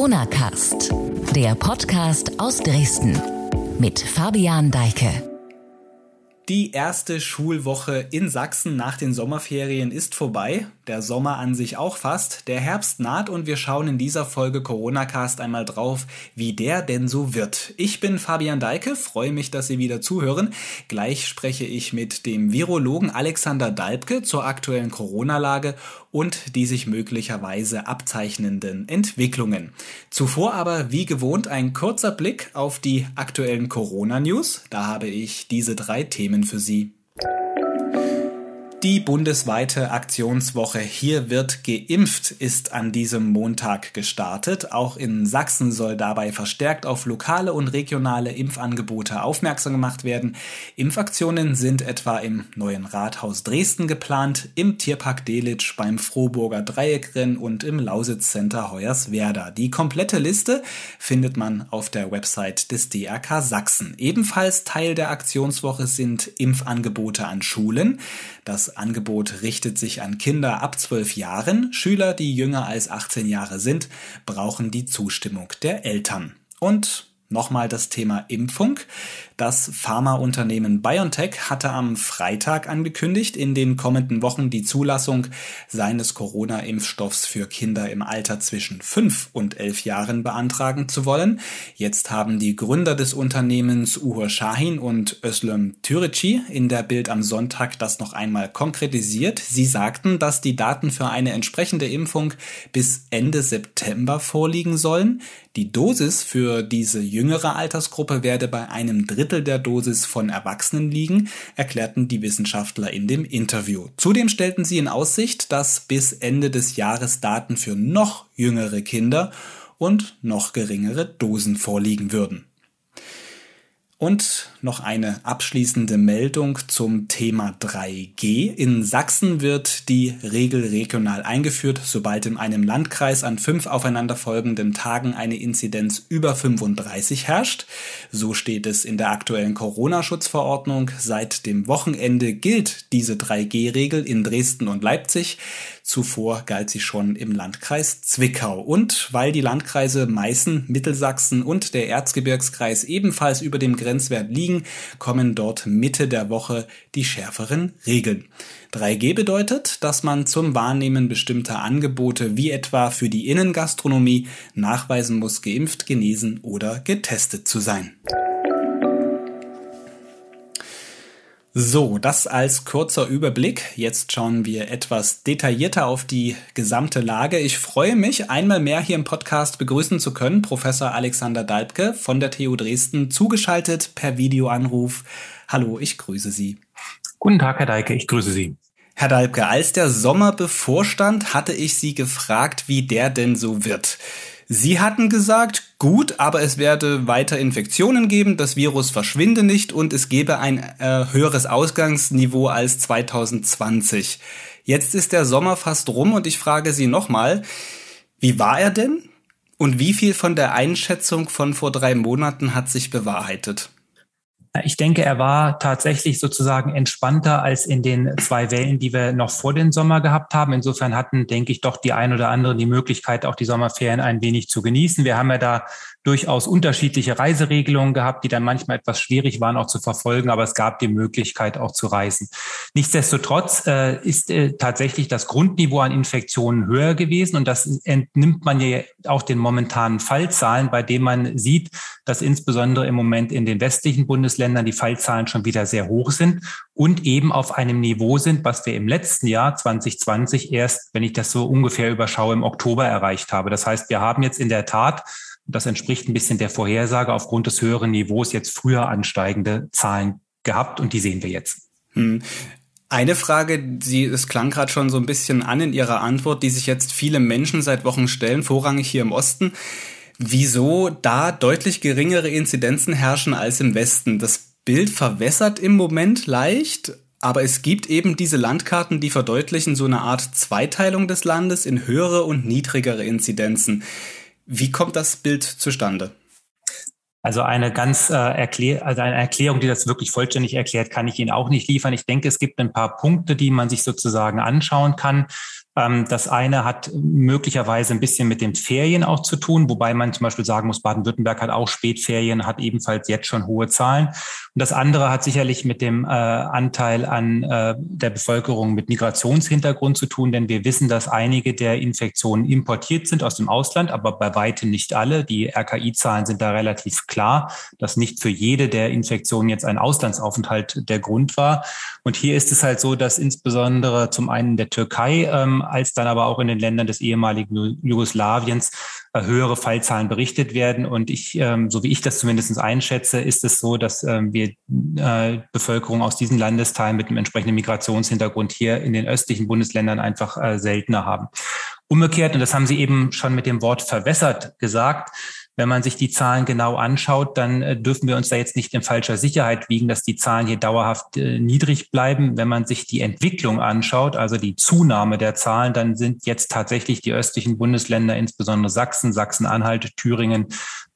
Corona Cast, der Podcast aus Dresden mit Fabian Deike. Die erste Schulwoche in Sachsen nach den Sommerferien ist vorbei. Der Sommer an sich auch fast. Der Herbst naht und wir schauen in dieser Folge Corona Cast einmal drauf, wie der denn so wird. Ich bin Fabian Deike, freue mich, dass Sie wieder zuhören. Gleich spreche ich mit dem Virologen Alexander Dalbke zur aktuellen Corona-Lage und die sich möglicherweise abzeichnenden Entwicklungen. Zuvor aber wie gewohnt ein kurzer Blick auf die aktuellen Corona-News. Da habe ich diese drei Themen für Sie. Die bundesweite Aktionswoche Hier wird geimpft ist an diesem Montag gestartet. Auch in Sachsen soll dabei verstärkt auf lokale und regionale Impfangebote aufmerksam gemacht werden. Impfaktionen sind etwa im neuen Rathaus Dresden geplant, im Tierpark Delitzsch, beim Frohburger Dreieckrennen und im Lausitz-Center Hoyerswerda. Die komplette Liste findet man auf der Website des DRK Sachsen. Ebenfalls Teil der Aktionswoche sind Impfangebote an Schulen. Das Angebot richtet sich an Kinder ab 12 Jahren. Schüler, die jünger als 18 Jahre sind, brauchen die Zustimmung der Eltern. Und Nochmal das Thema Impfung. Das Pharmaunternehmen BioNTech hatte am Freitag angekündigt, in den kommenden Wochen die Zulassung seines Corona-Impfstoffs für Kinder im Alter zwischen 5 und 11 Jahren beantragen zu wollen. Jetzt haben die Gründer des Unternehmens Uhur Shahin und Özlem Türeci in der Bild am Sonntag das noch einmal konkretisiert. Sie sagten, dass die Daten für eine entsprechende Impfung bis Ende September vorliegen sollen. Die Dosis für diese jüngere Altersgruppe werde bei einem Drittel der Dosis von Erwachsenen liegen, erklärten die Wissenschaftler in dem Interview. Zudem stellten sie in Aussicht, dass bis Ende des Jahres Daten für noch jüngere Kinder und noch geringere Dosen vorliegen würden. Und noch eine abschließende Meldung zum Thema 3G. In Sachsen wird die Regel regional eingeführt, sobald in einem Landkreis an fünf aufeinanderfolgenden Tagen eine Inzidenz über 35 herrscht. So steht es in der aktuellen Corona-Schutzverordnung. Seit dem Wochenende gilt diese 3G-Regel in Dresden und Leipzig. Zuvor galt sie schon im Landkreis Zwickau. Und weil die Landkreise Meißen, Mittelsachsen und der Erzgebirgskreis ebenfalls über dem Grenzwert liegen, kommen dort Mitte der Woche die schärferen Regeln. 3G bedeutet, dass man zum Wahrnehmen bestimmter Angebote wie etwa für die Innengastronomie nachweisen muss, geimpft, genesen oder getestet zu sein. So, das als kurzer Überblick. Jetzt schauen wir etwas detaillierter auf die gesamte Lage. Ich freue mich, einmal mehr hier im Podcast begrüßen zu können, Professor Alexander Dalbke von der TU Dresden, zugeschaltet per Videoanruf. Hallo, ich grüße Sie. Guten Tag, Herr Deike, ich grüße Sie. Herr Dalbke, als der Sommer bevorstand, hatte ich Sie gefragt, wie der denn so wird. Sie hatten gesagt, gut, aber es werde weiter Infektionen geben, das Virus verschwinde nicht und es gebe ein äh, höheres Ausgangsniveau als 2020. Jetzt ist der Sommer fast rum und ich frage Sie nochmal, wie war er denn? Und wie viel von der Einschätzung von vor drei Monaten hat sich bewahrheitet? Ich denke, er war tatsächlich sozusagen entspannter als in den zwei Wellen, die wir noch vor dem Sommer gehabt haben. Insofern hatten, denke ich, doch die ein oder andere die Möglichkeit, auch die Sommerferien ein wenig zu genießen. Wir haben ja da durchaus unterschiedliche Reiseregelungen gehabt, die dann manchmal etwas schwierig waren auch zu verfolgen, aber es gab die Möglichkeit auch zu reisen. Nichtsdestotrotz äh, ist äh, tatsächlich das Grundniveau an Infektionen höher gewesen und das entnimmt man ja auch den momentanen Fallzahlen, bei denen man sieht, dass insbesondere im Moment in den westlichen Bundesländern die Fallzahlen schon wieder sehr hoch sind und eben auf einem Niveau sind, was wir im letzten Jahr 2020 erst, wenn ich das so ungefähr überschaue, im Oktober erreicht habe. Das heißt, wir haben jetzt in der Tat das entspricht ein bisschen der Vorhersage aufgrund des höheren Niveaus jetzt früher ansteigende Zahlen gehabt und die sehen wir jetzt. Hm. Eine Frage, Sie, es klang gerade schon so ein bisschen an in Ihrer Antwort, die sich jetzt viele Menschen seit Wochen stellen, vorrangig hier im Osten. Wieso da deutlich geringere Inzidenzen herrschen als im Westen? Das Bild verwässert im Moment leicht, aber es gibt eben diese Landkarten, die verdeutlichen so eine Art Zweiteilung des Landes in höhere und niedrigere Inzidenzen. Wie kommt das Bild zustande? Also eine ganz äh, Erklär also eine Erklärung, die das wirklich vollständig erklärt, kann ich Ihnen auch nicht liefern. Ich denke, es gibt ein paar Punkte, die man sich sozusagen anschauen kann. Ähm, das eine hat möglicherweise ein bisschen mit den Ferien auch zu tun, wobei man zum Beispiel sagen muss, Baden-Württemberg hat auch Spätferien, hat ebenfalls jetzt schon hohe Zahlen. Und das andere hat sicherlich mit dem äh, Anteil an äh, der Bevölkerung mit Migrationshintergrund zu tun, denn wir wissen, dass einige der Infektionen importiert sind aus dem Ausland, aber bei weitem nicht alle. Die RKI-Zahlen sind da relativ klar, dass nicht für jede der Infektionen jetzt ein Auslandsaufenthalt der Grund war. Und hier ist es halt so, dass insbesondere zum einen der Türkei ähm, als dann aber auch in den Ländern des ehemaligen Jugoslawiens äh, höhere Fallzahlen berichtet werden. Und ich, ähm, so wie ich das zumindest einschätze, ist es so, dass ähm, wir äh, Bevölkerung aus diesen Landesteilen mit einem entsprechenden Migrationshintergrund hier in den östlichen Bundesländern einfach äh, seltener haben. Umgekehrt, und das haben Sie eben schon mit dem Wort verwässert gesagt, wenn man sich die Zahlen genau anschaut, dann äh, dürfen wir uns da jetzt nicht in falscher Sicherheit wiegen, dass die Zahlen hier dauerhaft äh, niedrig bleiben. Wenn man sich die Entwicklung anschaut, also die Zunahme der Zahlen, dann sind jetzt tatsächlich die östlichen Bundesländer, insbesondere Sachsen, Sachsen-Anhalt, Thüringen,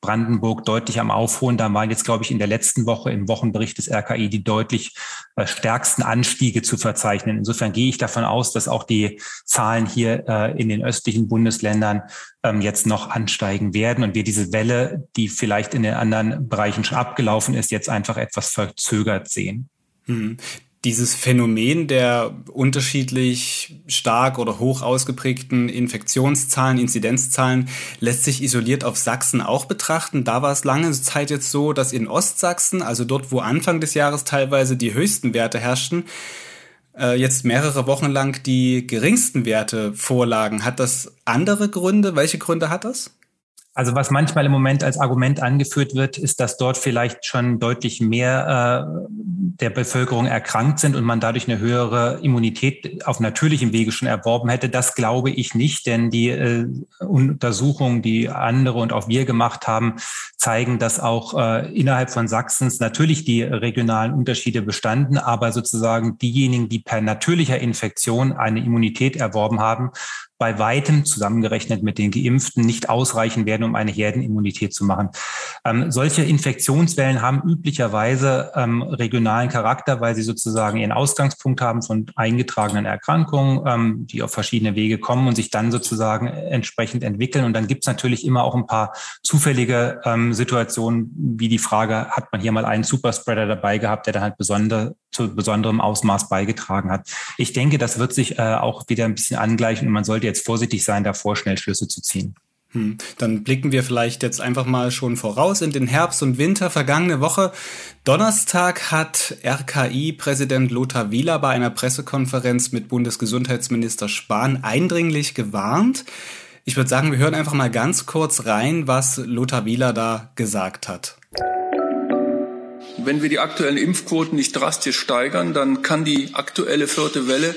Brandenburg deutlich am Aufholen. Da waren jetzt, glaube ich, in der letzten Woche im Wochenbericht des RKI die deutlich äh, stärksten Anstiege zu verzeichnen. Insofern gehe ich davon aus, dass auch die Zahlen hier äh, in den östlichen Bundesländern ähm, jetzt noch ansteigen werden und wir diese Welle, die vielleicht in den anderen Bereichen schon abgelaufen ist, jetzt einfach etwas verzögert sehen. Hm dieses Phänomen der unterschiedlich stark oder hoch ausgeprägten Infektionszahlen, Inzidenzzahlen lässt sich isoliert auf Sachsen auch betrachten. Da war es lange Zeit jetzt so, dass in Ostsachsen, also dort, wo Anfang des Jahres teilweise die höchsten Werte herrschten, äh, jetzt mehrere Wochen lang die geringsten Werte vorlagen. Hat das andere Gründe? Welche Gründe hat das? Also was manchmal im Moment als Argument angeführt wird, ist, dass dort vielleicht schon deutlich mehr äh, der Bevölkerung erkrankt sind und man dadurch eine höhere Immunität auf natürlichem Wege schon erworben hätte. Das glaube ich nicht, denn die äh, Untersuchungen, die andere und auch wir gemacht haben, zeigen, dass auch äh, innerhalb von Sachsens natürlich die regionalen Unterschiede bestanden, aber sozusagen diejenigen, die per natürlicher Infektion eine Immunität erworben haben, bei weitem zusammengerechnet mit den Geimpften nicht ausreichen werden, um eine Herdenimmunität zu machen. Ähm, solche Infektionswellen haben üblicherweise ähm, regionalen Charakter, weil sie sozusagen ihren Ausgangspunkt haben von eingetragenen Erkrankungen, ähm, die auf verschiedene Wege kommen und sich dann sozusagen entsprechend entwickeln. Und dann gibt es natürlich immer auch ein paar zufällige ähm, Situationen, wie die Frage, hat man hier mal einen Superspreader dabei gehabt, der dann halt besonder, zu besonderem Ausmaß beigetragen hat. Ich denke, das wird sich äh, auch wieder ein bisschen angleichen und man sollte jetzt vorsichtig sein, davor schnell Schlüsse zu ziehen. Hm. Dann blicken wir vielleicht jetzt einfach mal schon voraus in den Herbst und Winter. Vergangene Woche, Donnerstag, hat RKI-Präsident Lothar Wieler bei einer Pressekonferenz mit Bundesgesundheitsminister Spahn eindringlich gewarnt. Ich würde sagen, wir hören einfach mal ganz kurz rein, was Lothar Wieler da gesagt hat. Wenn wir die aktuellen Impfquoten nicht drastisch steigern, dann kann die aktuelle vierte Welle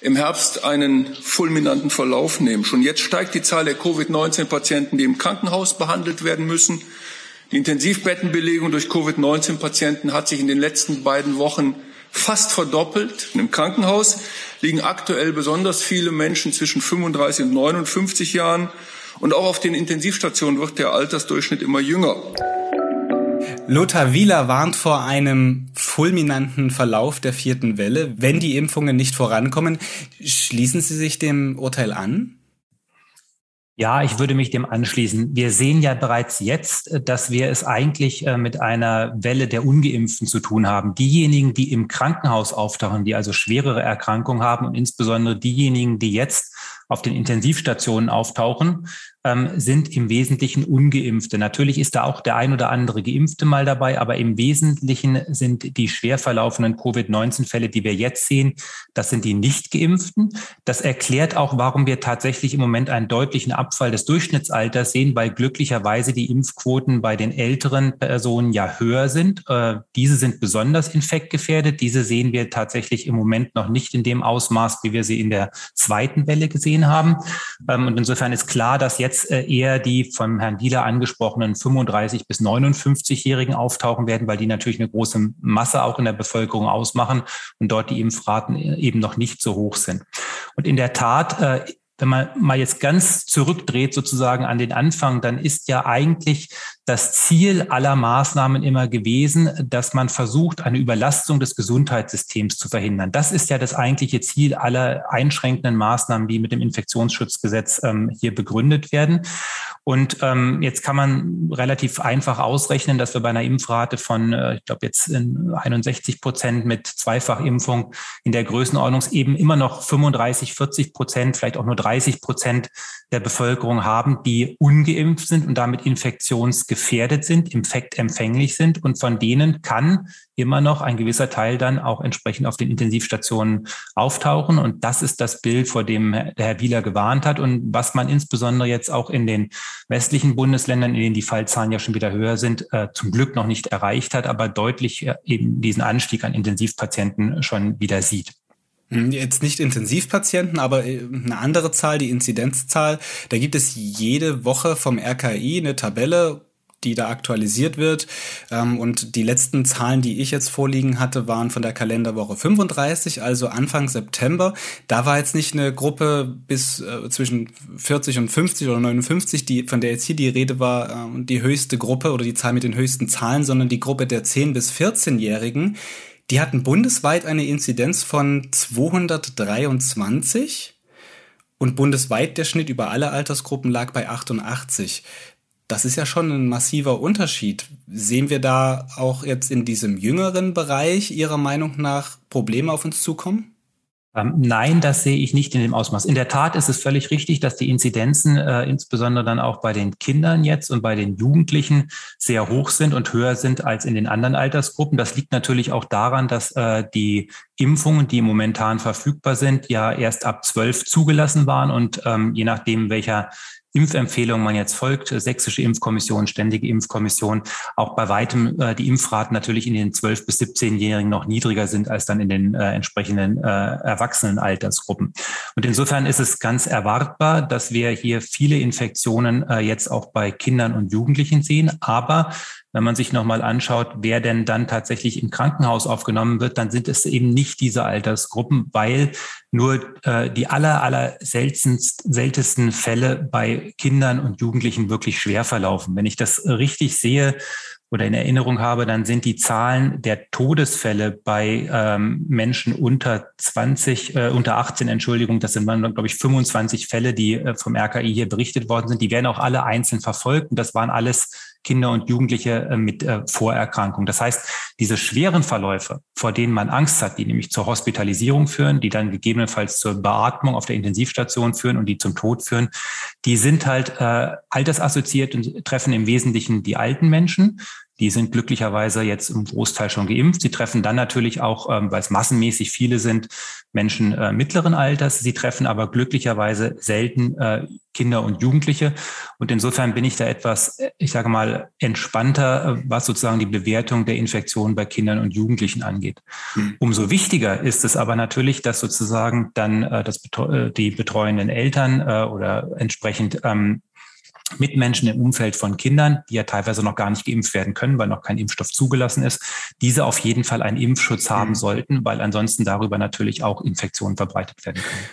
im Herbst einen fulminanten Verlauf nehmen. Schon jetzt steigt die Zahl der Covid-19-Patienten, die im Krankenhaus behandelt werden müssen. Die Intensivbettenbelegung durch Covid-19-Patienten hat sich in den letzten beiden Wochen fast verdoppelt. Im Krankenhaus liegen aktuell besonders viele Menschen zwischen 35 und 59 Jahren. Und auch auf den Intensivstationen wird der Altersdurchschnitt immer jünger. Lothar Wieler warnt vor einem fulminanten Verlauf der vierten Welle, wenn die Impfungen nicht vorankommen. Schließen Sie sich dem Urteil an? Ja, ich würde mich dem anschließen. Wir sehen ja bereits jetzt, dass wir es eigentlich äh, mit einer Welle der Ungeimpften zu tun haben. Diejenigen, die im Krankenhaus auftauchen, die also schwerere Erkrankungen haben und insbesondere diejenigen, die jetzt auf den Intensivstationen auftauchen, ähm, sind im Wesentlichen ungeimpfte. Natürlich ist da auch der ein oder andere Geimpfte mal dabei, aber im Wesentlichen sind die schwer verlaufenden Covid-19-Fälle, die wir jetzt sehen, das sind die nicht geimpften. Das erklärt auch, warum wir tatsächlich im Moment einen deutlichen Abfall des Durchschnittsalters sehen, weil glücklicherweise die Impfquoten bei den älteren Personen ja höher sind. Äh, diese sind besonders infektgefährdet. Diese sehen wir tatsächlich im Moment noch nicht in dem Ausmaß, wie wir sie in der zweiten Welle gesehen haben. Ähm, und insofern ist klar, dass jetzt jetzt äh, eher die vom Herrn Dieler angesprochenen 35 bis 59-Jährigen auftauchen werden, weil die natürlich eine große Masse auch in der Bevölkerung ausmachen und dort die Impfraten äh, eben noch nicht so hoch sind. Und in der Tat, äh, wenn man mal jetzt ganz zurückdreht sozusagen an den Anfang, dann ist ja eigentlich das Ziel aller Maßnahmen immer gewesen, dass man versucht, eine Überlastung des Gesundheitssystems zu verhindern. Das ist ja das eigentliche Ziel aller einschränkenden Maßnahmen, die mit dem Infektionsschutzgesetz ähm, hier begründet werden. Und ähm, jetzt kann man relativ einfach ausrechnen, dass wir bei einer Impfrate von, äh, ich glaube jetzt 61 Prozent mit Zweifachimpfung in der Größenordnung eben immer noch 35, 40 Prozent, vielleicht auch nur 30 Prozent der Bevölkerung haben, die ungeimpft sind und damit infektionsgefährdet sind, infektempfänglich sind. Und von denen kann immer noch ein gewisser Teil dann auch entsprechend auf den Intensivstationen auftauchen. Und das ist das Bild, vor dem Herr Wieler gewarnt hat und was man insbesondere jetzt auch in den westlichen Bundesländern, in denen die Fallzahlen ja schon wieder höher sind, äh, zum Glück noch nicht erreicht hat, aber deutlich äh, eben diesen Anstieg an Intensivpatienten schon wieder sieht. Hm, jetzt nicht Intensivpatienten, aber äh, eine andere Zahl, die Inzidenzzahl. Da gibt es jede Woche vom RKI eine Tabelle, die da aktualisiert wird. Ähm, und die letzten Zahlen, die ich jetzt vorliegen hatte, waren von der Kalenderwoche 35, also Anfang September. Da war jetzt nicht eine Gruppe bis äh, zwischen 40 und 50 oder 59, die, von der jetzt hier die Rede war, äh, die höchste Gruppe oder die Zahl mit den höchsten Zahlen, sondern die Gruppe der 10 bis 14-Jährigen. Die hatten bundesweit eine Inzidenz von 223 und bundesweit der Schnitt über alle Altersgruppen lag bei 88. Das ist ja schon ein massiver Unterschied. Sehen wir da auch jetzt in diesem jüngeren Bereich Ihrer Meinung nach Probleme auf uns zukommen? Ähm, nein, das sehe ich nicht in dem Ausmaß. In der Tat ist es völlig richtig, dass die Inzidenzen äh, insbesondere dann auch bei den Kindern jetzt und bei den Jugendlichen sehr hoch sind und höher sind als in den anderen Altersgruppen. Das liegt natürlich auch daran, dass äh, die Impfungen, die momentan verfügbar sind, ja erst ab zwölf zugelassen waren und ähm, je nachdem, welcher Impfempfehlungen man jetzt folgt, äh, sächsische Impfkommission, ständige Impfkommission, auch bei weitem äh, die Impfraten natürlich in den 12- bis 17-Jährigen noch niedriger sind als dann in den äh, entsprechenden äh, erwachsenen Altersgruppen. Und insofern ist es ganz erwartbar, dass wir hier viele Infektionen äh, jetzt auch bei Kindern und Jugendlichen sehen. Aber wenn man sich nochmal anschaut, wer denn dann tatsächlich im Krankenhaus aufgenommen wird, dann sind es eben nicht diese Altersgruppen, weil nur äh, die aller, aller seltensten Fälle bei Kindern und Jugendlichen wirklich schwer verlaufen. Wenn ich das richtig sehe, oder in Erinnerung habe, dann sind die Zahlen der Todesfälle bei ähm, Menschen unter 20, äh, unter 18, Entschuldigung, das sind dann, glaube ich, 25 Fälle, die äh, vom RKI hier berichtet worden sind. Die werden auch alle einzeln verfolgt und das waren alles Kinder und Jugendliche äh, mit äh, Vorerkrankung. Das heißt, diese schweren Verläufe, vor denen man Angst hat, die nämlich zur Hospitalisierung führen, die dann gegebenenfalls zur Beatmung auf der Intensivstation führen und die zum Tod führen, die sind halt äh, altersassoziiert und treffen im Wesentlichen die alten Menschen. Die sind glücklicherweise jetzt im Großteil schon geimpft. Sie treffen dann natürlich auch, ähm, weil es massenmäßig viele sind, Menschen äh, mittleren Alters. Sie treffen aber glücklicherweise selten äh, Kinder und Jugendliche. Und insofern bin ich da etwas, ich sage mal, entspannter, äh, was sozusagen die Bewertung der Infektion bei Kindern und Jugendlichen angeht. Mhm. Umso wichtiger ist es aber natürlich, dass sozusagen dann äh, das, äh, die betreuenden Eltern äh, oder entsprechend ähm, Mitmenschen im Umfeld von Kindern, die ja teilweise noch gar nicht geimpft werden können, weil noch kein Impfstoff zugelassen ist, diese auf jeden Fall einen Impfschutz haben mhm. sollten, weil ansonsten darüber natürlich auch Infektionen verbreitet werden können.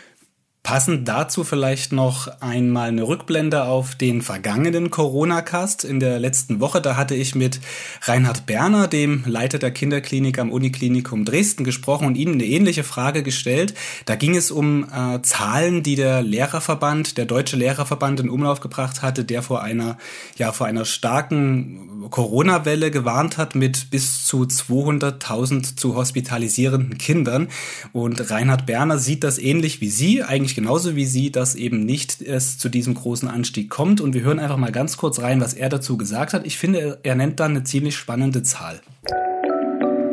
Passend dazu vielleicht noch einmal eine Rückblende auf den vergangenen Corona-Cast in der letzten Woche. Da hatte ich mit Reinhard Berner, dem Leiter der Kinderklinik am Uniklinikum Dresden, gesprochen und Ihnen eine ähnliche Frage gestellt. Da ging es um äh, Zahlen, die der Lehrerverband, der Deutsche Lehrerverband in Umlauf gebracht hatte, der vor einer, ja, vor einer starken Corona-Welle gewarnt hat mit bis zu 200.000 zu hospitalisierenden Kindern. Und Reinhard Berner sieht das ähnlich wie Sie, eigentlich genauso wie Sie, dass eben nicht es zu diesem großen Anstieg kommt. Und wir hören einfach mal ganz kurz rein, was er dazu gesagt hat. Ich finde, er nennt dann eine ziemlich spannende Zahl.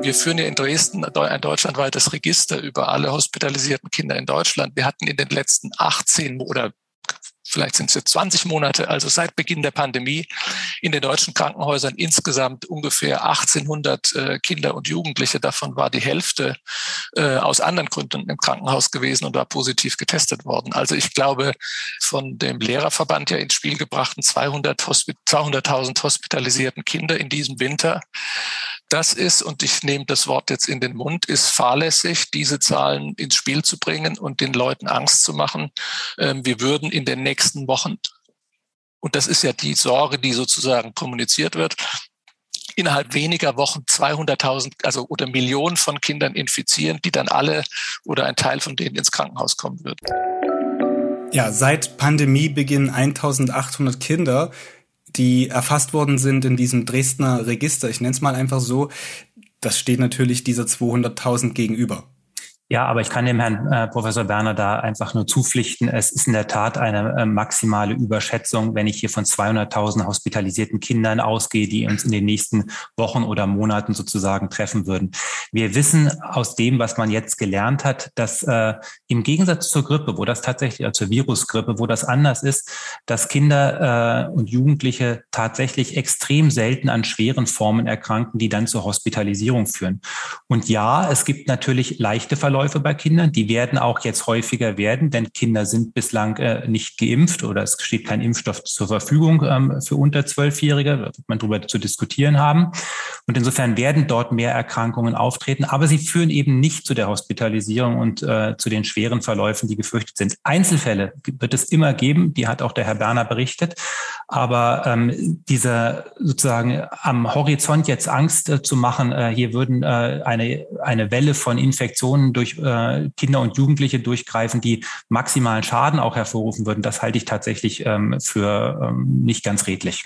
Wir führen ja in Dresden ein deutschlandweites Register über alle hospitalisierten Kinder in Deutschland. Wir hatten in den letzten 18 oder vielleicht sind es jetzt 20 Monate, also seit Beginn der Pandemie, in den deutschen Krankenhäusern insgesamt ungefähr 1800 äh, Kinder und Jugendliche. Davon war die Hälfte äh, aus anderen Gründen im Krankenhaus gewesen und war positiv getestet worden. Also ich glaube, von dem Lehrerverband ja ins Spiel gebrachten 200.000 Hospitalisierten Kinder in diesem Winter das ist, und ich nehme das Wort jetzt in den Mund, ist fahrlässig, diese Zahlen ins Spiel zu bringen und den Leuten Angst zu machen. Ähm, wir würden in den nächsten Wochen, und das ist ja die Sorge, die sozusagen kommuniziert wird, innerhalb weniger Wochen 200.000, also oder Millionen von Kindern infizieren, die dann alle oder ein Teil von denen ins Krankenhaus kommen wird. Ja, seit Pandemiebeginn 1800 Kinder die erfasst worden sind in diesem Dresdner Register. Ich nenne es mal einfach so. Das steht natürlich dieser 200.000 gegenüber. Ja, aber ich kann dem Herrn äh, Professor Berner da einfach nur zupflichten. Es ist in der Tat eine äh, maximale Überschätzung, wenn ich hier von 200.000 hospitalisierten Kindern ausgehe, die uns in den nächsten Wochen oder Monaten sozusagen treffen würden. Wir wissen aus dem, was man jetzt gelernt hat, dass äh, im Gegensatz zur Grippe, wo das tatsächlich, also zur Virusgrippe, wo das anders ist, dass Kinder äh, und Jugendliche tatsächlich extrem selten an schweren Formen erkranken, die dann zur Hospitalisierung führen. Und ja, es gibt natürlich leichte Verläufe Verläufe bei Kindern. Die werden auch jetzt häufiger werden, denn Kinder sind bislang äh, nicht geimpft oder es steht kein Impfstoff zur Verfügung ähm, für unter Zwölfjährige. Da wird man darüber zu diskutieren haben. Und insofern werden dort mehr Erkrankungen auftreten, aber sie führen eben nicht zu der Hospitalisierung und äh, zu den schweren Verläufen, die gefürchtet sind. Einzelfälle wird es immer geben, die hat auch der Herr Berner berichtet. Aber ähm, dieser sozusagen am Horizont jetzt Angst äh, zu machen, äh, hier würden äh, eine, eine Welle von Infektionen durch äh, Kinder und Jugendliche durchgreifen, die maximalen Schaden auch hervorrufen würden, das halte ich tatsächlich ähm, für ähm, nicht ganz redlich.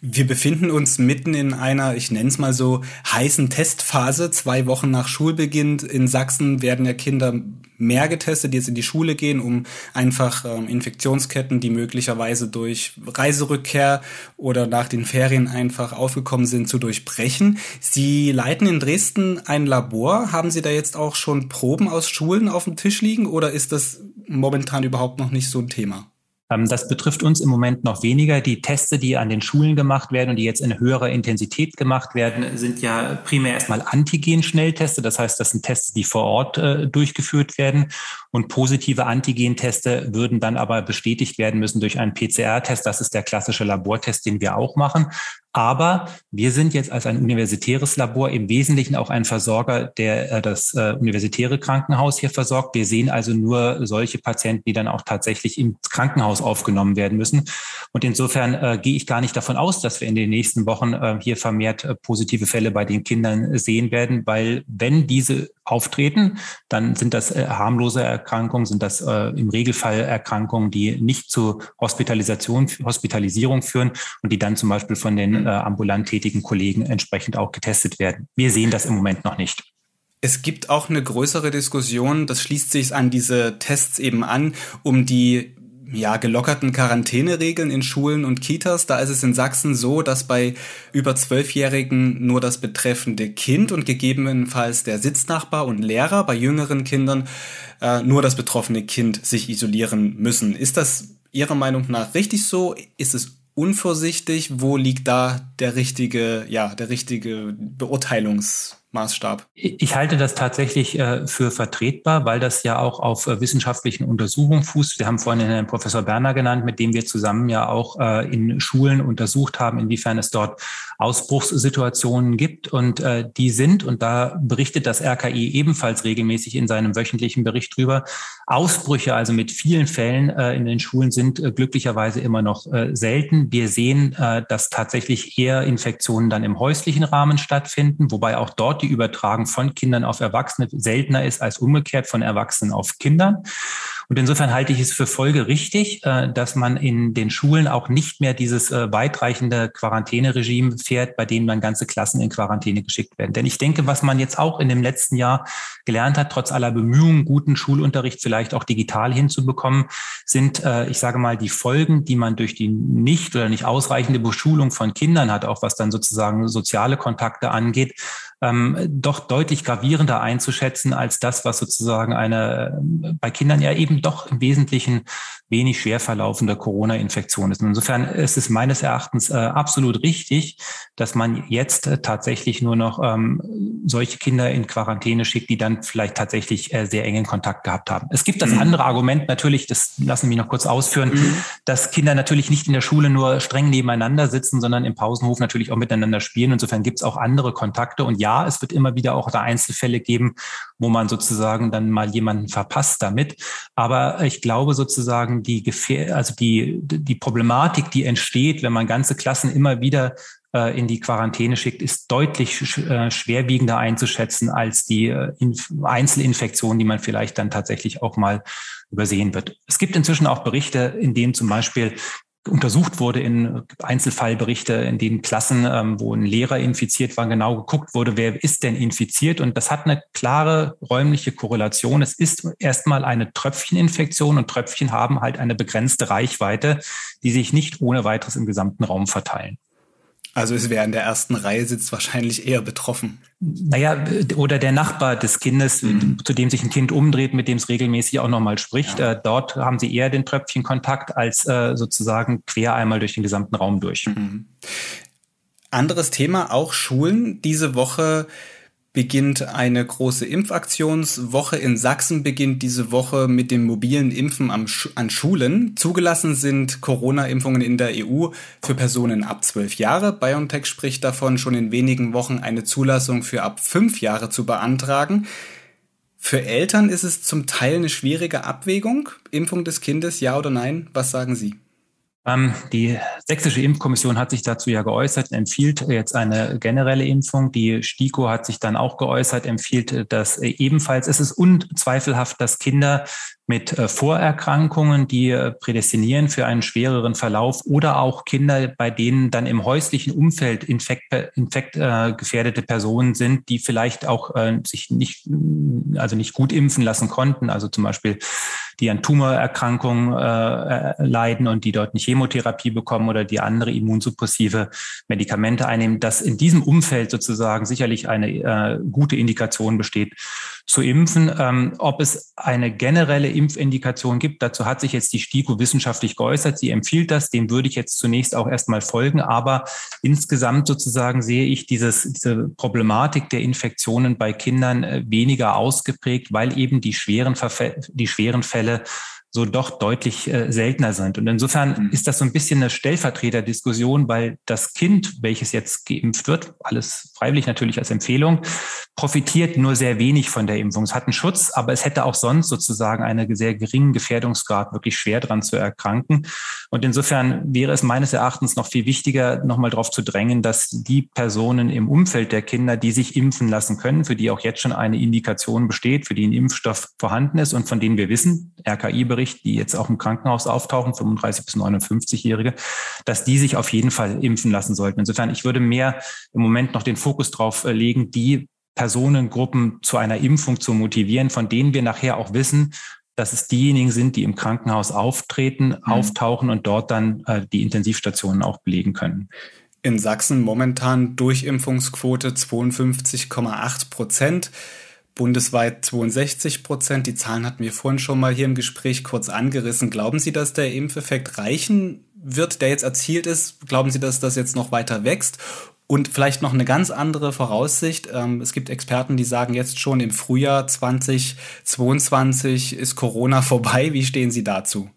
Wir befinden uns mitten in einer, ich nenne es mal so, heißen Testphase. Zwei Wochen nach Schulbeginn in Sachsen werden ja Kinder mehr getestet, die jetzt in die Schule gehen, um einfach ähm, Infektionsketten, die möglicherweise durch Reiserückkehr oder nach den Ferien einfach aufgekommen sind, zu durchbrechen. Sie leiten in Dresden ein Labor. Haben Sie da jetzt auch schon Proben aus Schulen auf dem Tisch liegen oder ist das momentan überhaupt noch nicht so ein Thema? Ähm, das betrifft uns im Moment noch weniger. Die Teste, die an den Schulen gemacht werden und die jetzt in höherer Intensität gemacht werden, sind ja primär erstmal Antigen-Schnellteste. Das heißt, das sind Tests, die vor Ort äh, durchgeführt werden. Und positive Antigen-Teste würden dann aber bestätigt werden müssen durch einen PCR-Test. Das ist der klassische Labortest, den wir auch machen. Aber wir sind jetzt als ein universitäres Labor im Wesentlichen auch ein Versorger, der äh, das äh, universitäre Krankenhaus hier versorgt. Wir sehen also nur solche Patienten, die dann auch tatsächlich im Krankenhaus aufgenommen werden müssen. Und insofern äh, gehe ich gar nicht davon aus, dass wir in den nächsten Wochen äh, hier vermehrt äh, positive Fälle bei den Kindern sehen werden, weil wenn diese auftreten, dann sind das äh, harmlose Erkrankungen, sind das äh, im Regelfall Erkrankungen, die nicht zu Hospitalisation, Hospitalisierung führen und die dann zum Beispiel von den äh, ambulant tätigen Kollegen entsprechend auch getestet werden. Wir sehen das im Moment noch nicht. Es gibt auch eine größere Diskussion, das schließt sich an diese Tests eben an, um die ja, gelockerten Quarantäneregeln in Schulen und Kitas. Da ist es in Sachsen so, dass bei über Zwölfjährigen nur das betreffende Kind und gegebenenfalls der Sitznachbar und Lehrer, bei jüngeren Kindern äh, nur das betroffene Kind sich isolieren müssen. Ist das Ihrer Meinung nach richtig so? Ist es unvorsichtig? Wo liegt da der richtige, ja, der richtige Beurteilungs Maßstab? Ich halte das tatsächlich äh, für vertretbar, weil das ja auch auf äh, wissenschaftlichen Untersuchungen fußt. Wir haben vorhin Herrn Professor Berner genannt, mit dem wir zusammen ja auch äh, in Schulen untersucht haben, inwiefern es dort Ausbruchssituationen gibt. Und die sind, und da berichtet das RKI ebenfalls regelmäßig in seinem wöchentlichen Bericht drüber, Ausbrüche, also mit vielen Fällen in den Schulen sind glücklicherweise immer noch selten. Wir sehen, dass tatsächlich eher Infektionen dann im häuslichen Rahmen stattfinden, wobei auch dort die Übertragung von Kindern auf Erwachsene seltener ist als umgekehrt von Erwachsenen auf Kindern. Und insofern halte ich es für folgerichtig, äh, dass man in den Schulen auch nicht mehr dieses äh, weitreichende Quarantäneregime fährt, bei dem dann ganze Klassen in Quarantäne geschickt werden. Denn ich denke, was man jetzt auch in dem letzten Jahr gelernt hat, trotz aller Bemühungen, guten Schulunterricht vielleicht auch digital hinzubekommen, sind, äh, ich sage mal, die Folgen, die man durch die nicht oder nicht ausreichende Beschulung von Kindern hat, auch was dann sozusagen soziale Kontakte angeht, ähm, doch deutlich gravierender einzuschätzen als das, was sozusagen eine bei Kindern ja eben doch im Wesentlichen wenig schwer verlaufende Corona-Infektion ist. Und insofern ist es meines Erachtens äh, absolut richtig, dass man jetzt äh, tatsächlich nur noch ähm, solche Kinder in Quarantäne schickt, die dann vielleicht tatsächlich äh, sehr engen Kontakt gehabt haben. Es gibt das mhm. andere Argument natürlich, das lassen wir noch kurz ausführen, mhm. dass Kinder natürlich nicht in der Schule nur streng nebeneinander sitzen, sondern im Pausenhof natürlich auch miteinander spielen. Insofern gibt es auch andere Kontakte. Und ja, es wird immer wieder auch da Einzelfälle geben, wo man sozusagen dann mal jemanden verpasst damit. Aber ich glaube sozusagen, die Gefähr also die, die Problematik, die entsteht, wenn man ganze Klassen immer wieder äh, in die Quarantäne schickt, ist deutlich äh, schwerwiegender einzuschätzen als die äh, Einzelinfektion, die man vielleicht dann tatsächlich auch mal übersehen wird. Es gibt inzwischen auch Berichte, in denen zum Beispiel untersucht wurde in Einzelfallberichte, in denen Klassen, ähm, wo ein Lehrer infiziert war, genau geguckt wurde, wer ist denn infiziert. Und das hat eine klare räumliche Korrelation. Es ist erstmal eine Tröpfcheninfektion und Tröpfchen haben halt eine begrenzte Reichweite, die sich nicht ohne weiteres im gesamten Raum verteilen. Also es wäre in der ersten Reihe sitzt wahrscheinlich eher betroffen. Naja, oder der Nachbar des Kindes, mhm. zu dem sich ein Kind umdreht, mit dem es regelmäßig auch nochmal spricht. Ja. Äh, dort haben sie eher den Tröpfchenkontakt als äh, sozusagen quer einmal durch den gesamten Raum durch. Mhm. Anderes Thema, auch Schulen. Diese Woche beginnt eine große Impfaktionswoche. In Sachsen beginnt diese Woche mit dem mobilen Impfen an Schulen. Zugelassen sind Corona-Impfungen in der EU für Personen ab zwölf Jahre. BioNTech spricht davon, schon in wenigen Wochen eine Zulassung für ab fünf Jahre zu beantragen. Für Eltern ist es zum Teil eine schwierige Abwägung. Impfung des Kindes, ja oder nein? Was sagen Sie? Ähm, die sächsische Impfkommission hat sich dazu ja geäußert, empfiehlt jetzt eine generelle Impfung. Die STIKO hat sich dann auch geäußert, empfiehlt das ebenfalls. Es ist unzweifelhaft, dass Kinder mit äh, Vorerkrankungen, die äh, prädestinieren für einen schwereren Verlauf oder auch Kinder, bei denen dann im häuslichen Umfeld infekt, infektgefährdete äh, Personen sind, die vielleicht auch äh, sich nicht, also nicht gut impfen lassen konnten, also zum Beispiel die an Tumorerkrankungen äh, leiden und die dort eine Chemotherapie bekommen oder die andere immunsuppressive Medikamente einnehmen, dass in diesem Umfeld sozusagen sicherlich eine äh, gute Indikation besteht, zu impfen. Ähm, ob es eine generelle Impfindikation gibt, dazu hat sich jetzt die STIKO wissenschaftlich geäußert. Sie empfiehlt das, dem würde ich jetzt zunächst auch erstmal folgen. Aber insgesamt sozusagen sehe ich dieses, diese Problematik der Infektionen bei Kindern äh, weniger ausgeprägt, weil eben die schweren, die schweren Fälle so doch deutlich äh, seltener sind. Und insofern mhm. ist das so ein bisschen eine Stellvertreterdiskussion, weil das Kind, welches jetzt geimpft wird, alles freiwillig natürlich als Empfehlung, profitiert nur sehr wenig von der Impfung. Es hat einen Schutz, aber es hätte auch sonst sozusagen einen sehr geringen Gefährdungsgrad, wirklich schwer dran zu erkranken. Und insofern wäre es meines Erachtens noch viel wichtiger, nochmal darauf zu drängen, dass die Personen im Umfeld der Kinder, die sich impfen lassen können, für die auch jetzt schon eine Indikation besteht, für die ein Impfstoff vorhanden ist und von denen wir wissen, RKI-Bericht, Bericht, die jetzt auch im Krankenhaus auftauchen, 35 bis 59-Jährige, dass die sich auf jeden Fall impfen lassen sollten. Insofern, ich würde mehr im Moment noch den Fokus drauf äh, legen, die Personengruppen zu einer Impfung zu motivieren, von denen wir nachher auch wissen, dass es diejenigen sind, die im Krankenhaus auftreten, mhm. auftauchen und dort dann äh, die Intensivstationen auch belegen können. In Sachsen momentan Durchimpfungsquote 52,8 Prozent bundesweit 62 Prozent. Die Zahlen hatten wir vorhin schon mal hier im Gespräch kurz angerissen. Glauben Sie, dass der Impfeffekt reichen wird, der jetzt erzielt ist? Glauben Sie, dass das jetzt noch weiter wächst? Und vielleicht noch eine ganz andere Voraussicht. Ähm, es gibt Experten, die sagen jetzt schon im Frühjahr 2022 ist Corona vorbei. Wie stehen Sie dazu?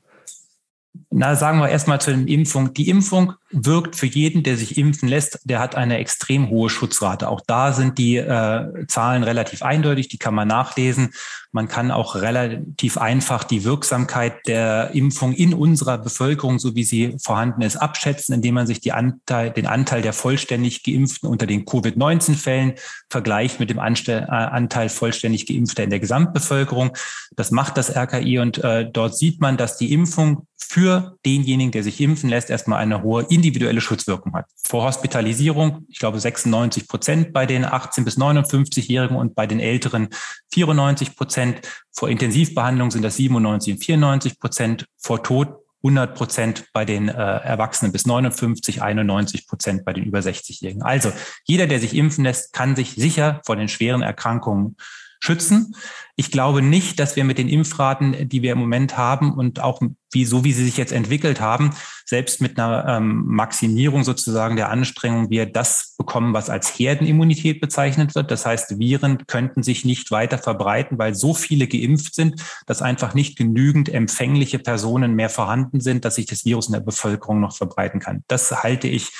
Na, sagen wir erstmal zu den Impfungen. Die Impfung wirkt für jeden, der sich impfen lässt, der hat eine extrem hohe Schutzrate. Auch da sind die äh, Zahlen relativ eindeutig, die kann man nachlesen. Man kann auch relativ einfach die Wirksamkeit der Impfung in unserer Bevölkerung, so wie sie vorhanden ist, abschätzen, indem man sich Anteil, den Anteil der vollständig Geimpften unter den Covid-19-Fällen vergleicht mit dem äh, Anteil vollständig Geimpfter in der Gesamtbevölkerung. Das macht das RKI und äh, dort sieht man, dass die Impfung für denjenigen, der sich impfen lässt, erstmal eine hohe individuelle Schutzwirkung hat. Vor Hospitalisierung, ich glaube 96 Prozent bei den 18 bis 59-Jährigen und bei den Älteren 94 Prozent. Vor Intensivbehandlung sind das 97 und 94 Prozent. Vor Tod 100 Prozent bei den äh, Erwachsenen bis 59, 91 Prozent bei den über 60-Jährigen. Also jeder, der sich impfen lässt, kann sich sicher vor den schweren Erkrankungen schützen. Ich glaube nicht, dass wir mit den Impfraten, die wir im Moment haben und auch wie, so wie sie sich jetzt entwickelt haben, selbst mit einer ähm, Maximierung sozusagen der Anstrengung, wir das bekommen, was als Herdenimmunität bezeichnet wird. Das heißt, Viren könnten sich nicht weiter verbreiten, weil so viele geimpft sind, dass einfach nicht genügend empfängliche Personen mehr vorhanden sind, dass sich das Virus in der Bevölkerung noch verbreiten kann. Das halte ich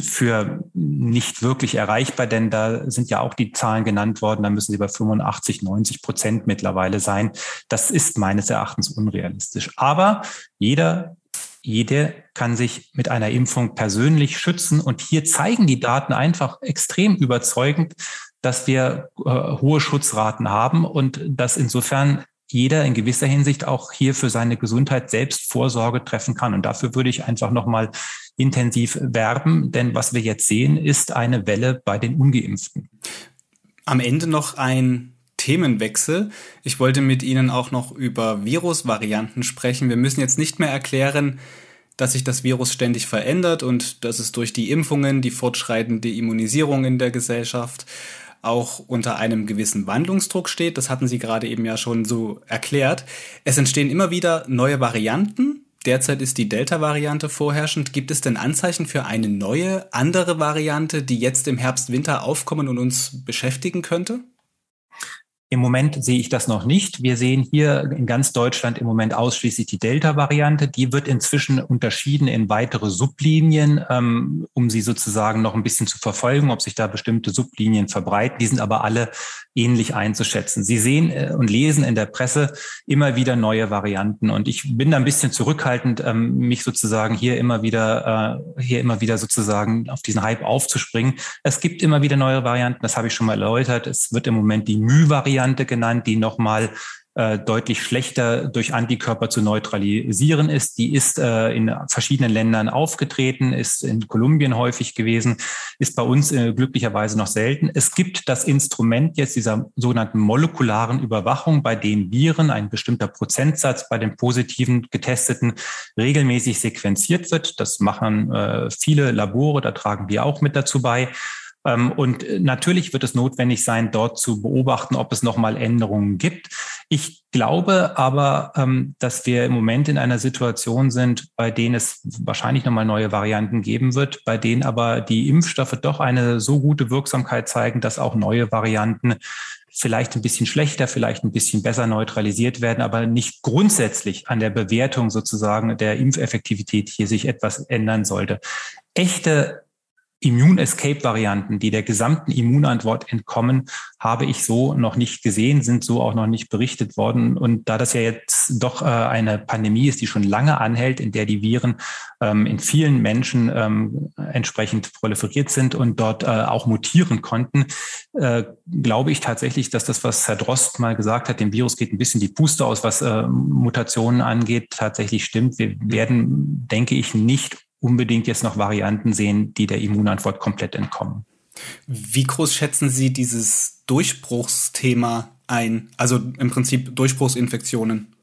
für nicht wirklich erreichbar, denn da sind ja auch die Zahlen genannt worden, da müssen sie bei 85, 90 Prozent mittlerweile sein. Das ist meines Erachtens unrealistisch. Aber jeder jede kann sich mit einer Impfung persönlich schützen. Und hier zeigen die Daten einfach extrem überzeugend, dass wir äh, hohe Schutzraten haben und dass insofern jeder in gewisser Hinsicht auch hier für seine Gesundheit selbst Vorsorge treffen kann. Und dafür würde ich einfach nochmal intensiv werben, denn was wir jetzt sehen, ist eine Welle bei den ungeimpften. Am Ende noch ein Themenwechsel. Ich wollte mit Ihnen auch noch über Virusvarianten sprechen. Wir müssen jetzt nicht mehr erklären, dass sich das Virus ständig verändert und dass es durch die Impfungen, die fortschreitende Immunisierung in der Gesellschaft auch unter einem gewissen Wandlungsdruck steht. Das hatten Sie gerade eben ja schon so erklärt. Es entstehen immer wieder neue Varianten. Derzeit ist die Delta-Variante vorherrschend. Gibt es denn Anzeichen für eine neue, andere Variante, die jetzt im Herbst-Winter aufkommen und uns beschäftigen könnte? Im Moment sehe ich das noch nicht. Wir sehen hier in ganz Deutschland im Moment ausschließlich die Delta-Variante. Die wird inzwischen unterschieden in weitere Sublinien, ähm, um sie sozusagen noch ein bisschen zu verfolgen, ob sich da bestimmte Sublinien verbreiten. Die sind aber alle ähnlich einzuschätzen. Sie sehen äh, und lesen in der Presse immer wieder neue Varianten. Und ich bin da ein bisschen zurückhaltend, ähm, mich sozusagen hier immer wieder, äh, hier immer wieder sozusagen auf diesen Hype aufzuspringen. Es gibt immer wieder neue Varianten. Das habe ich schon mal erläutert. Es wird im Moment die Mü-Variante Variante genannt, die nochmal äh, deutlich schlechter durch Antikörper zu neutralisieren ist. Die ist äh, in verschiedenen Ländern aufgetreten, ist in Kolumbien häufig gewesen, ist bei uns äh, glücklicherweise noch selten. Es gibt das Instrument jetzt dieser sogenannten molekularen Überwachung, bei dem Viren, ein bestimmter Prozentsatz bei den positiven Getesteten regelmäßig sequenziert wird. Das machen äh, viele Labore, da tragen wir auch mit dazu bei. Ähm, und äh, natürlich wird es notwendig sein, dort zu beobachten, ob es nochmal Änderungen gibt. Ich glaube aber, ähm, dass wir im Moment in einer Situation sind, bei denen es wahrscheinlich nochmal neue Varianten geben wird, bei denen aber die Impfstoffe doch eine so gute Wirksamkeit zeigen, dass auch neue Varianten vielleicht ein bisschen schlechter, vielleicht ein bisschen besser neutralisiert werden, aber nicht grundsätzlich an der Bewertung sozusagen der Impfeffektivität hier sich etwas ändern sollte. Echte Immune-Escape-Varianten, die der gesamten Immunantwort entkommen, habe ich so noch nicht gesehen, sind so auch noch nicht berichtet worden. Und da das ja jetzt doch äh, eine Pandemie ist, die schon lange anhält, in der die Viren ähm, in vielen Menschen ähm, entsprechend proliferiert sind und dort äh, auch mutieren konnten, äh, glaube ich tatsächlich, dass das, was Herr Drost mal gesagt hat, dem Virus geht ein bisschen die Puste aus, was Mutationen angeht, tatsächlich stimmt. Wir werden, denke ich, nicht unbedingt jetzt noch Varianten sehen, die der Immunantwort komplett entkommen. Wie groß schätzen Sie dieses Durchbruchsthema ein? Also im Prinzip Durchbruchsinfektionen?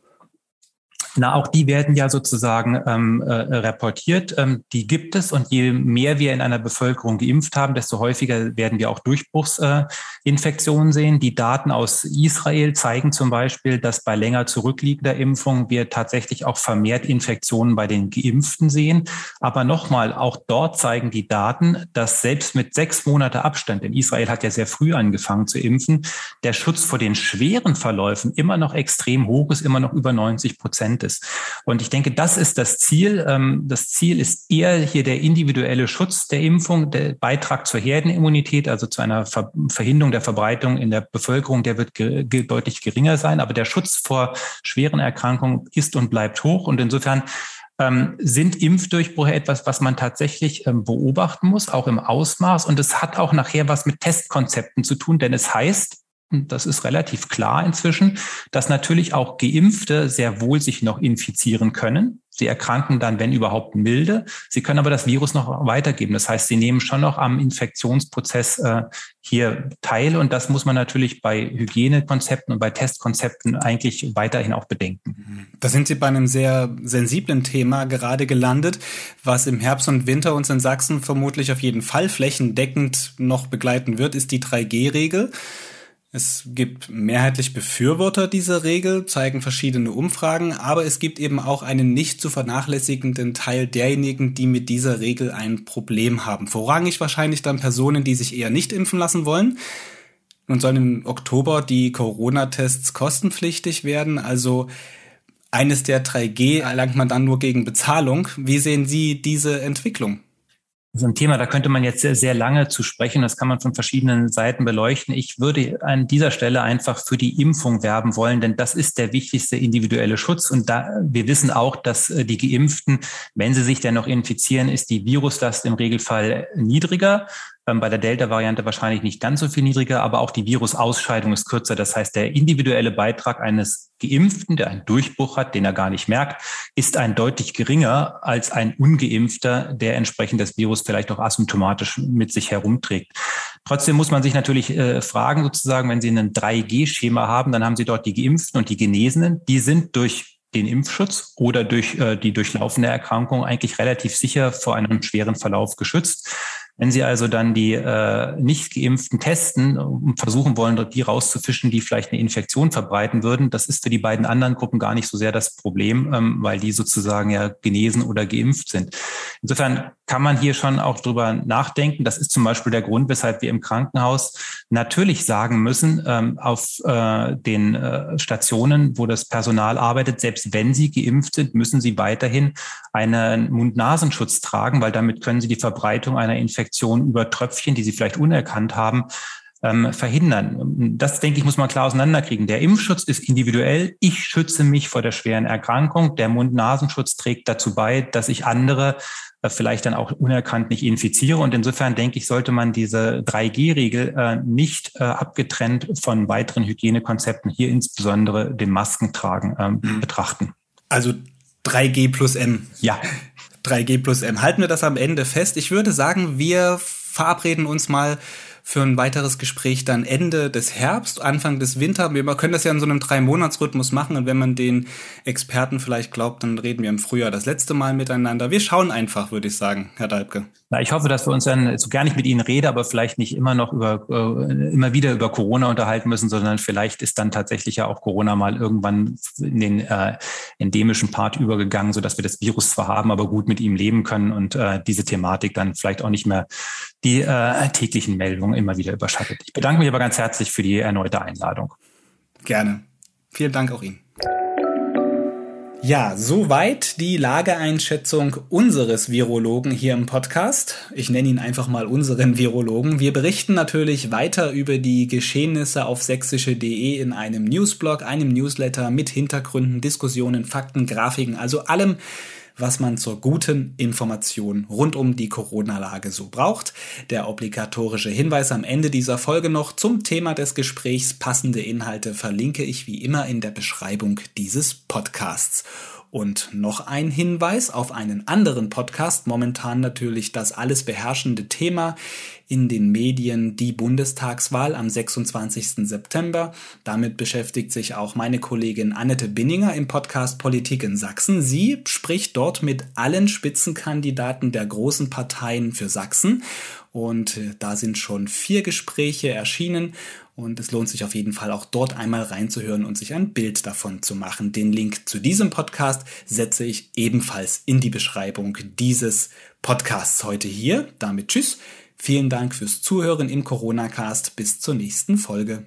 Na, auch die werden ja sozusagen ähm, äh, reportiert. Ähm, die gibt es und je mehr wir in einer Bevölkerung geimpft haben, desto häufiger werden wir auch Durchbruchsinfektionen äh, sehen. Die Daten aus Israel zeigen zum Beispiel, dass bei länger zurückliegender Impfung wir tatsächlich auch vermehrt Infektionen bei den Geimpften sehen. Aber nochmal, auch dort zeigen die Daten, dass selbst mit sechs Monate Abstand, denn Israel hat ja sehr früh angefangen zu impfen, der Schutz vor den schweren Verläufen immer noch extrem hoch ist, immer noch über 90 Prozent ist. Und ich denke, das ist das Ziel. Ähm, das Ziel ist eher hier der individuelle Schutz der Impfung, der Beitrag zur Herdenimmunität, also zu einer Verhinderung der Verbreitung in der Bevölkerung, der wird deutlich geringer sein. Aber der Schutz vor schweren Erkrankungen ist und bleibt hoch. Und insofern ähm, sind Impfdurchbrüche etwas, was man tatsächlich ähm, beobachten muss, auch im Ausmaß. Und es hat auch nachher was mit Testkonzepten zu tun, denn es heißt, und das ist relativ klar inzwischen, dass natürlich auch Geimpfte sehr wohl sich noch infizieren können. Sie erkranken dann, wenn überhaupt, milde. Sie können aber das Virus noch weitergeben. Das heißt, Sie nehmen schon noch am Infektionsprozess äh, hier teil. Und das muss man natürlich bei Hygienekonzepten und bei Testkonzepten eigentlich weiterhin auch bedenken. Da sind Sie bei einem sehr sensiblen Thema gerade gelandet, was im Herbst und Winter uns in Sachsen vermutlich auf jeden Fall flächendeckend noch begleiten wird, ist die 3G-Regel. Es gibt mehrheitlich Befürworter dieser Regel, zeigen verschiedene Umfragen, aber es gibt eben auch einen nicht zu vernachlässigenden Teil derjenigen, die mit dieser Regel ein Problem haben. Vorrangig wahrscheinlich dann Personen, die sich eher nicht impfen lassen wollen. Nun sollen im Oktober die Corona-Tests kostenpflichtig werden, also eines der 3G erlangt man dann nur gegen Bezahlung. Wie sehen Sie diese Entwicklung? So ein Thema, da könnte man jetzt sehr, sehr lange zu sprechen. Das kann man von verschiedenen Seiten beleuchten. Ich würde an dieser Stelle einfach für die Impfung werben wollen, denn das ist der wichtigste individuelle Schutz. Und da, wir wissen auch, dass äh, die Geimpften, wenn sie sich dennoch infizieren, ist die Viruslast im Regelfall niedriger. Ähm, bei der Delta-Variante wahrscheinlich nicht ganz so viel niedriger, aber auch die Virusausscheidung ist kürzer. Das heißt, der individuelle Beitrag eines Geimpften, der einen Durchbruch hat, den er gar nicht merkt, ist ein deutlich geringer als ein Ungeimpfter, der entsprechend das Virus vielleicht auch asymptomatisch mit sich herumträgt. Trotzdem muss man sich natürlich äh, fragen, sozusagen, wenn Sie ein 3G-Schema haben, dann haben Sie dort die Geimpften und die Genesenen. Die sind durch den Impfschutz oder durch äh, die durchlaufende Erkrankung eigentlich relativ sicher vor einem schweren Verlauf geschützt. Wenn Sie also dann die äh, nicht geimpften testen und versuchen wollen, die rauszufischen, die vielleicht eine Infektion verbreiten würden, das ist für die beiden anderen Gruppen gar nicht so sehr das Problem, ähm, weil die sozusagen ja genesen oder geimpft sind. Insofern kann man hier schon auch drüber nachdenken. Das ist zum Beispiel der Grund, weshalb wir im Krankenhaus natürlich sagen müssen, ähm, auf äh, den äh, Stationen, wo das Personal arbeitet, selbst wenn sie geimpft sind, müssen sie weiterhin einen Mund-Nasenschutz tragen, weil damit können sie die Verbreitung einer Infektion über Tröpfchen, die sie vielleicht unerkannt haben, ähm, verhindern. Das, denke ich, muss man klar auseinanderkriegen. Der Impfschutz ist individuell. Ich schütze mich vor der schweren Erkrankung. Der Mund-Nasenschutz trägt dazu bei, dass ich andere vielleicht dann auch unerkannt nicht infiziere. Und insofern denke ich, sollte man diese 3G-Regel äh, nicht äh, abgetrennt von weiteren Hygienekonzepten, hier insbesondere dem Maskentragen, ähm, mhm. betrachten. Also 3G plus M. Ja. 3G plus M. Halten wir das am Ende fest. Ich würde sagen, wir verabreden uns mal für ein weiteres Gespräch dann Ende des Herbst, Anfang des Winter. Wir können das ja in so einem Drei-Monats-Rhythmus machen und wenn man den Experten vielleicht glaubt, dann reden wir im Frühjahr das letzte Mal miteinander. Wir schauen einfach, würde ich sagen, Herr Dalbke. Na, ich hoffe, dass wir uns dann so gar nicht mit Ihnen reden, aber vielleicht nicht immer noch über, äh, immer wieder über Corona unterhalten müssen, sondern vielleicht ist dann tatsächlich ja auch Corona mal irgendwann in den äh, endemischen Part übergegangen, so dass wir das Virus zwar haben, aber gut mit ihm leben können und äh, diese Thematik dann vielleicht auch nicht mehr die äh, täglichen Meldungen immer wieder überschattet. Ich bedanke mich aber ganz herzlich für die erneute Einladung. Gerne. Vielen Dank auch Ihnen. Ja, soweit die Lageeinschätzung unseres Virologen hier im Podcast. Ich nenne ihn einfach mal unseren Virologen. Wir berichten natürlich weiter über die Geschehnisse auf sächsische.de in einem Newsblog, einem Newsletter mit Hintergründen, Diskussionen, Fakten, Grafiken, also allem, was man zur guten Information rund um die Corona-Lage so braucht. Der obligatorische Hinweis am Ende dieser Folge noch zum Thema des Gesprächs. Passende Inhalte verlinke ich wie immer in der Beschreibung dieses Podcasts. Und noch ein Hinweis auf einen anderen Podcast, momentan natürlich das alles beherrschende Thema in den Medien die Bundestagswahl am 26. September. Damit beschäftigt sich auch meine Kollegin Annette Binninger im Podcast Politik in Sachsen. Sie spricht dort mit allen Spitzenkandidaten der großen Parteien für Sachsen. Und äh, da sind schon vier Gespräche erschienen und es lohnt sich auf jeden Fall auch dort einmal reinzuhören und sich ein Bild davon zu machen. Den Link zu diesem Podcast setze ich ebenfalls in die Beschreibung dieses Podcasts heute hier. Damit tschüss. Vielen Dank fürs Zuhören im Corona-Cast. Bis zur nächsten Folge.